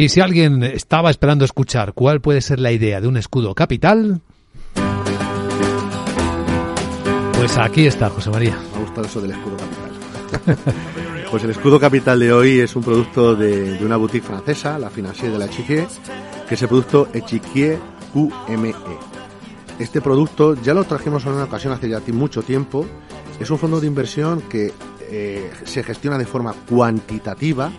Y si alguien estaba esperando escuchar cuál puede ser la idea de un escudo capital, pues aquí está, José María. Me ha gustado eso del escudo capital. pues el escudo capital de hoy es un producto de, una boutique francesa, la Financier de la Echiquier, que es el producto Echiquier QME. Este producto ya lo trajimos en una ocasión hace ya mucho tiempo. Es un fondo de inversión que eh, se gestiona de forma cuantitativa.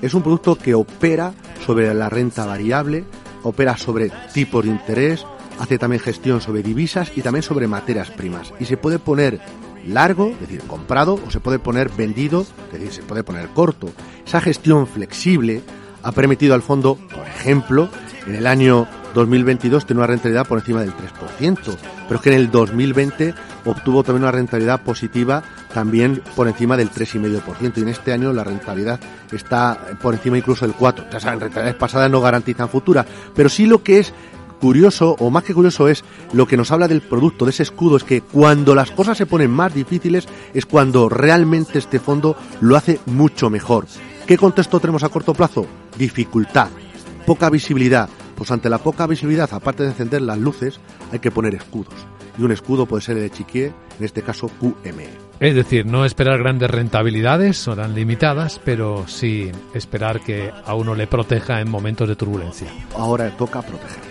Es un producto que opera sobre la renta variable, opera sobre tipos de interés, hace también gestión sobre divisas y también sobre materias primas. Y se puede poner largo, es decir, comprado, o se puede poner vendido, es decir, se puede poner corto. Esa gestión flexible ha permitido al fondo, por ejemplo, en el año 2022 tener una rentabilidad por encima del 3%, pero es que en el 2020 obtuvo también una rentabilidad positiva también por encima del 3,5% y en este año la rentabilidad está por encima incluso del 4%. O sea, las rentabilidades pasadas no garantizan futuras, pero sí lo que es curioso, o más que curioso es lo que nos habla del producto, de ese escudo, es que cuando las cosas se ponen más difíciles es cuando realmente este fondo lo hace mucho mejor. ¿Qué contexto tenemos a corto plazo? Dificultad, poca visibilidad. Pues ante la poca visibilidad, aparte de encender las luces, hay que poner escudos. Y un escudo puede ser el de Chiquier, en este caso QME. Es decir, no esperar grandes rentabilidades, serán limitadas, pero sí esperar que a uno le proteja en momentos de turbulencia. Ahora toca proteger.